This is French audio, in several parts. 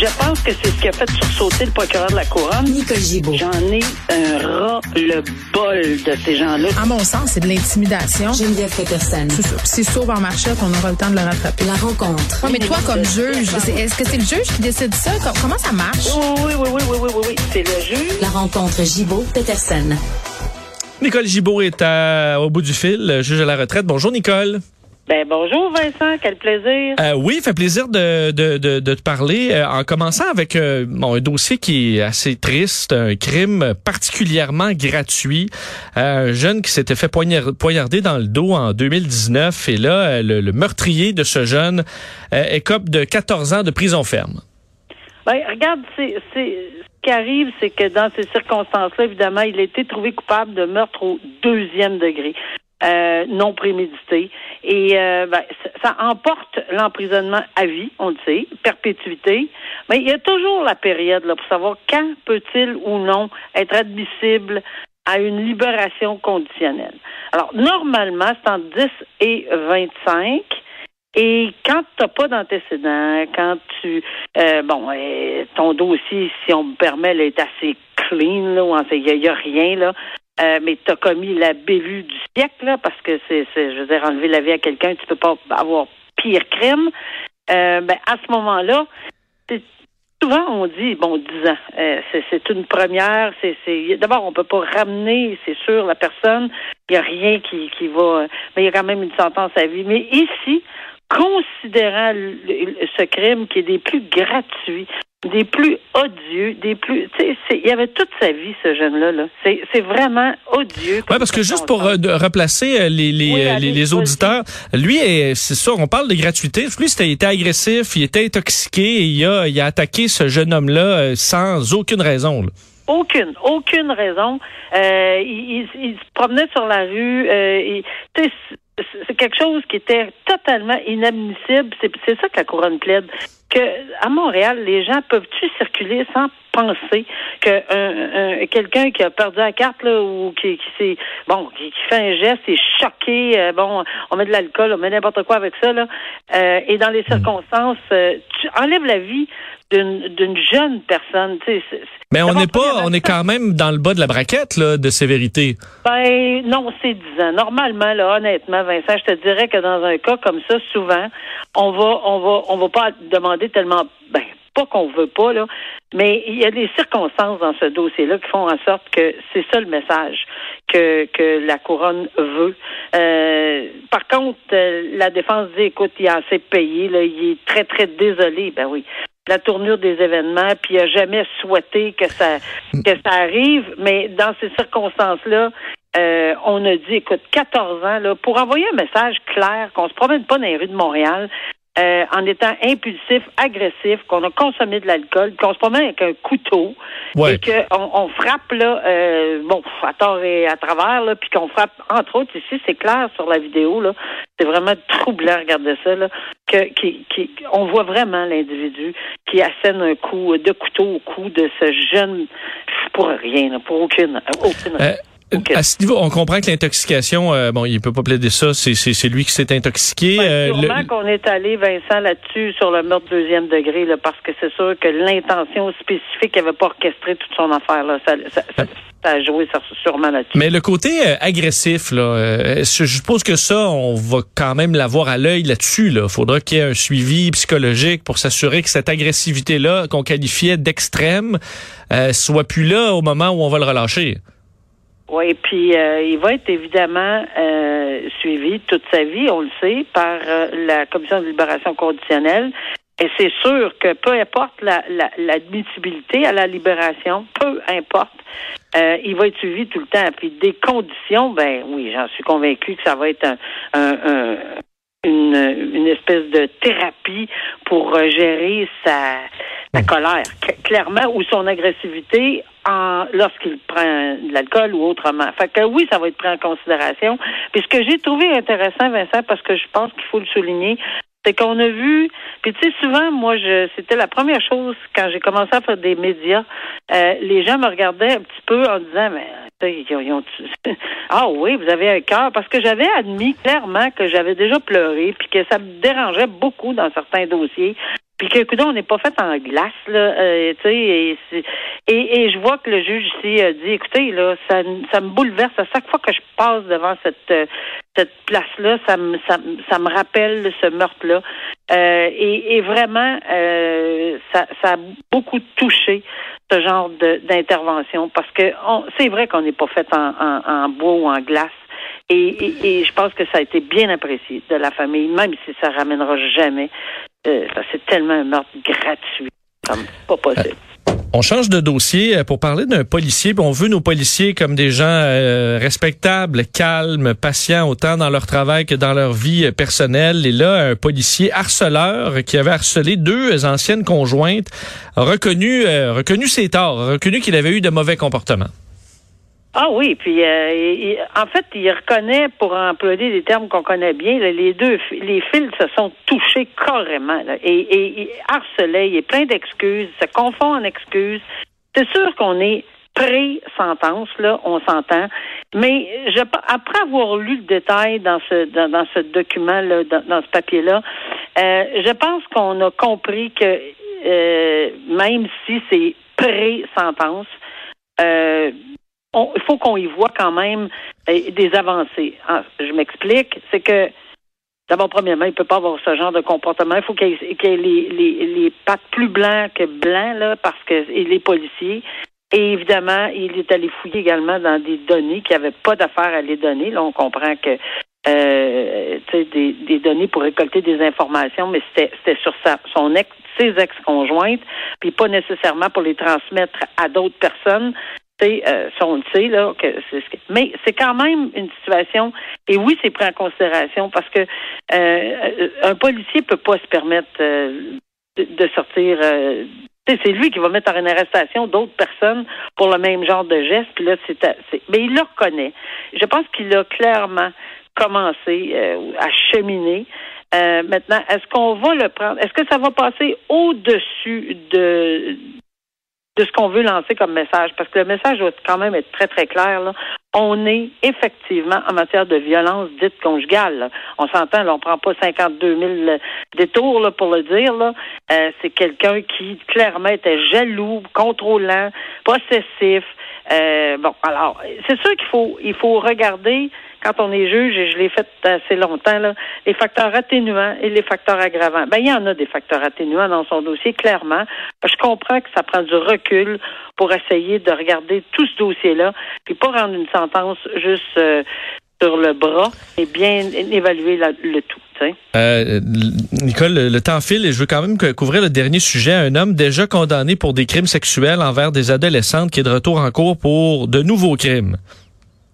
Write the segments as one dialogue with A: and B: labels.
A: Je pense que c'est ce qui a fait sursauter le procureur de la Couronne.
B: Nicole Gibault.
A: J'en ai un ras-le-bol de ces gens-là.
C: À mon sens, c'est de l'intimidation.
B: Geneviève Peterson.
C: C'est ça. Puis C'est sauve en marchette, on aura le temps de le rattraper.
B: La rencontre.
C: Ouais, mais toi, comme juge, est-ce que c'est le juge qui décide ça? Com- Comment ça marche?
A: Oui, oui, oui, oui, oui, oui, oui, oui. C'est le juge.
B: La rencontre Gibault-Peterson.
D: Nicole Gibault est à- au bout du fil, juge à la retraite. Bonjour Nicole.
A: Ben bonjour Vincent, quel plaisir.
D: Euh, oui, fait plaisir de, de, de, de te parler. euh, en commençant avec euh, bon, un dossier qui est assez triste, un crime particulièrement gratuit. Un jeune qui s'était fait poignard- poignarder dans le dos en 2019 et là, le, le meurtrier de ce jeune écope de 14 ans de prison ferme.
A: Ben regarde, c'est ce qui arrive, c'est que dans ces circonstances-là, évidemment, il a été trouvé coupable de meurtre au deuxième degré. Euh, non prémédité. Et euh, ben, ça, emporte l'emprisonnement à vie, on le sait, perpétuité. Mais il y a toujours la période là, pour savoir quand peut-il ou non être admissible à une libération conditionnelle. Alors, normalement, c'est entre 10 et 25. Et quand tu n'as pas d'antécédent, quand tu euh, bon, euh, ton dossier, si on me permet, là, est assez clean, là, il n'y a rien, là. Euh, mais tu as commis la bévue du siècle, là, parce que c'est, je veux dire, enlever la vie à quelqu'un, tu peux pas avoir pire crime. Euh, ben, à ce moment-là, souvent on dit, bon, 10 ans, euh, c'est, une première, c'est, d'abord, on peut pas ramener, c'est sûr, la personne, il n'y a rien qui, qui va, mais il y a quand même une sentence à vie. Mais ici, considérant ce crime qui est des plus gratuits, des plus odieux, des plus, tu sais, c'est- il y avait toute sa vie ce jeune-là. Là. C'est, vraiment odieux.
D: Ouais,
A: comme
D: parce que juste pour
A: de
D: euh, replacer euh, les, les,
A: Oui,
D: euh,
A: allez,
D: les, les
A: vas-y.
D: auditeurs, lui, est- c'est sûr, on parle de gratuité. Lui, il était agressif, il était intoxiqué et il a, il a attaqué ce jeune homme-là sans aucune raison. là.
A: Aucune, aucune raison. Euh, il, il- il se promenait sur la rue. Euh, il- tu sais, c'est- quelque chose qui était totalement inadmissible. C'est c'est ça que la couronne plaide. Que à Montréal, les gens peuvent-tu circuler sans penser que un- un- quelqu'un qui a perdu la carte là, ou qui, qui s'est bon qui, qui fait un geste est choqué. euh, bon, on met de l'alcool, on met n'importe quoi avec ça là. euh, et dans les circonstances, euh, tu enlèves la vie d'une d'une jeune personne. Tu sais,
D: Mais on n'est pas, on est quand même dans le bas de la braquette là, de sévérité.
A: ben non, c'est 10 ans. Normalement, là, honnêtement, Vincent, je te dirais que dans un cas comme ça, souvent, on va, on va, on va pas demander tellement, ben pas qu'on veut pas là, mais il y a des circonstances dans ce dossier-là qui font en sorte que c'est ça le message que que la couronne veut. Euh, par contre, euh, la défense dit, écoute, il a assez payé, là, il est très très désolé. Ben oui la tournure des événements, puis il a jamais souhaité que ça que ça arrive, mais dans ces circonstances-là, euh, on a dit, écoute, 14 ans, là, pour envoyer un message clair qu'on se promène pas dans les rues de Montréal euh, en étant impulsif, agressif, qu'on a consommé de l'alcool, qu'on se promène avec un couteau,
D: Ouais.
A: et qu'on on frappe là, euh, bon, à tort et à travers, là, puis qu'on frappe, entre autres, ici, c'est clair sur la vidéo, là, c'est vraiment troublant, regardez ça, là, que, qui, qui, on voit vraiment l'individu qui assène un coup de couteau au cou de ce jeune, pour rien, là, pour aucune, aucune
D: Euh, À ce niveau, on comprend que l'intoxication, euh, bon, il peut pas plaider ça, c'est, lui qui s'est intoxiqué.
A: Ben,
D: le-
A: sûrement qu'on est allé, Vincent, là-dessus sur le meurtre deuxième degré, là, parce que c'est sûr que l'intention spécifique n'avait pas orchestré toute son affaire. Là. Ça, ça, ça- ça a joué ça, sûrement là-dessus.
D: Mais le côté euh, agressif, là, euh, je suppose que ça, on va quand même l'avoir à l'œil là-dessus. Là. Faudra qu'il y ait un suivi psychologique pour s'assurer que cette agressivité-là, qu'on qualifiait d'extrême, euh, soit plus là au moment où on va le relâcher.
A: Oui, puis euh, il va être évidemment euh, suivi toute sa vie, on le sait, par euh, la Commission de libération conditionnelle. Et c'est sûr que peu importe la- la- l'admissibilité à la libération, peu importe, euh, il va être suivi tout le temps. Puis des conditions, ben oui, j'en suis convaincu que ça va être un, un- un- une, une espèce de thérapie pour euh, gérer sa, sa colère, cl- clairement, ou son agressivité lorsqu'il prend de l'alcool ou autrement. Fait que oui, ça va être pris en considération. Puis ce que j'ai trouvé intéressant, Vincent, parce que je pense qu'il faut le souligner, c'est qu'on a vu, puis tu sais, souvent, moi, je c'était la première chose quand j'ai commencé à faire des médias, euh, les gens me regardaient un petit peu en disant, mais ils ont- ah oui, vous avez un cœur, parce que j'avais admis clairement que j'avais déjà pleuré, puis que ça me dérangeait beaucoup dans certains dossiers. Puis que, écoute, on n'est pas fait en glace, là, euh, tu sais, et, et je vois que le juge ici a dit, écoutez, là, ça, ça me bouleverse à chaque fois que je passe devant cette euh, cette place-là, ça me ça, ça me rappelle ce meurtre-là, Euh, et, vraiment, euh, ça, ça a beaucoup touché ce genre d'intervention parce que c'est vrai qu'on n'est pas fait en, bois ou en glace. Et, je pense que ça a été bien apprécié de la famille, même si ça ramènera jamais. Euh, c'est tellement un meurtre gratuit, comme pas possible.
D: On change de dossier euh, pour parler d'un policier. On veut nos policiers comme des gens euh, respectables, calmes, patients, autant dans leur travail que dans leur vie euh, personnelle. Et là, un policier harceleur qui avait harcelé deux anciennes conjointes a reconnu, reconnu ses torts, a reconnu qu'il avait eu de mauvais comportements.
A: Ah oui, puis euh, en fait, il reconnaît, pour employer des termes qu'on connaît bien, là, les deux, les fils se sont touchés carrément. là, et, et il harcelait, il est plein d'excuses, se confond en excuses. C'est sûr qu'on est pré-sentence, là, on s'entend. Mais je, après avoir lu le détail dans ce dans, ce document-là, dans, dans ce papier-là, euh, je pense qu'on a compris que euh, même si c'est pré-sentence, euh, il faut qu'on y voit quand même euh, des avancées. Ah, je m'explique, c'est que d'abord, premièrement, il peut pas avoir ce genre de comportement. Il faut qu'il y ait, les, les, les pattes plus blancs que blancs, là, parce que il est policier. Et évidemment, il est allé fouiller également dans des données qui n'avaient pas d'affaire à les donner. Là, on comprend que euh, des, des données pour récolter des informations, mais c'était sur sa, son ex, ses ex-conjointes, puis pas nécessairement pour les transmettre à d'autres personnes. Euh, on le sait, là, mais c'est quand même une situation, et oui, c'est pris en considération parce que euh, un policier peut pas se permettre euh, de, sortir. euh, c'est lui qui va mettre en arrestation d'autres personnes pour le même genre de geste. Puis là, c'est, mais il le reconnaît. Je pense qu'il a clairement commencé à cheminer. Maintenant, est-ce qu'on va le prendre? Est-ce que ça va passer au-dessus de de ce qu'on veut lancer comme message, parce que le message doit quand même être très, très clair. Là. On est effectivement en matière de violence dite conjugale. On s'entend, on prend pas 52 000 détours là, pour le dire. Euh, c'est quelqu'un qui clairement était jaloux, contrôlant, possessif. Euh, bon, alors, c'est sûr qu'il faut il faut regarder quand on est juge, et je l'ai fait assez longtemps, là, les facteurs atténuants et les facteurs aggravants. Ben, il y en a des facteurs atténuants dans son dossier, clairement. Je comprends que ça prend du recul pour essayer de regarder tout ce dossier-là, puis pas rendre une sentence juste euh, sur le bras, et bien évaluer le tout.
D: Euh, Nicole, le, temps file et je veux quand même couvrir le dernier sujet. Un homme déjà condamné pour des crimes sexuels envers des adolescentes qui est de retour en cours pour de nouveaux crimes.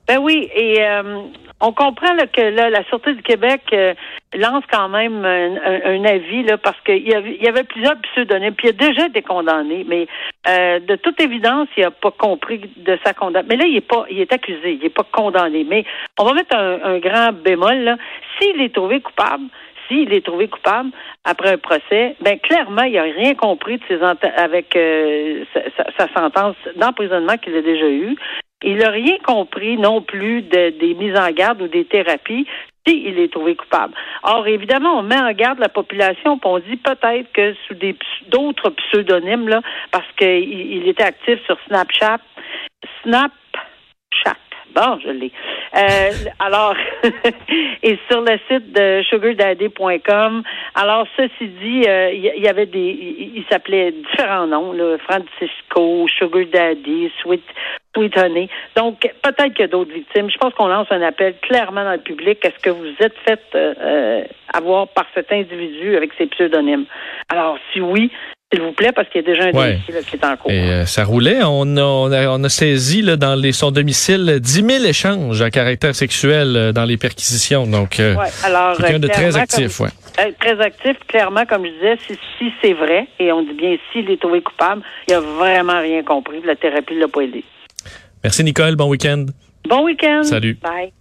A: Ben oui, et euh, on comprend là, que là, la Sûreté du Québec euh, lance quand même un, un- avis là, parce qu'il y avait, y avait plusieurs pseudonymes, puis il a déjà été condamné, mais euh, de toute évidence, il n'a pas compris de sa condamnation. Mais là, il est pas, il est accusé, il n'est pas condamné. Mais on va mettre un, un grand bémol. S'il est trouvé coupable, s'il est trouvé coupable après un procès, ben clairement, il n'a rien compris de ses avec euh, sa- sa sentence d'emprisonnement qu'il a déjà eue. Il n'a rien compris non plus de- des mises en garde ou des thérapies s'il est trouvé coupable. Or, évidemment, on met en garde la population, puis on dit peut-être que sous d'autres pseudonymes, là, parce qu'il il était actif sur Snapchat, Snapchat. Bon, je l'ai. Euh, alors, et sur le site de sugardaddy.com. Alors, ceci dit, euh, il y, il avait des, il, il s'appelait différents noms, Francisco, Sugar Daddy, Sweet, Honey. Donc, peut-être qu'il y a d'autres victimes. Je pense qu'on lance un appel clairement dans le public. Est-ce que vous êtes fait euh, euh, avoir par cet individu avec ses pseudonymes? Alors, si oui, s'il vous plaît, parce qu'il y a déjà un
D: Ouais.
A: dossier là, qui est en cours.
D: Et euh, ça roulait. On a, on a, on a saisi là, dans les, son domicile 10 000 échanges à caractère sexuel euh, dans les perquisitions. Donc, euh,
A: Ouais, alors,
D: quelqu'un de très actif.
A: comme-
D: Ouais.
A: très actif, clairement, comme je disais, si, si c'est vrai, et on dit bien s'il est trouvé coupable, il a vraiment rien compris. La thérapie ne l'a pas aidé.
D: Merci, Nicole. Bon week-end.
A: Bon week-end.
D: Salut.
A: Bye.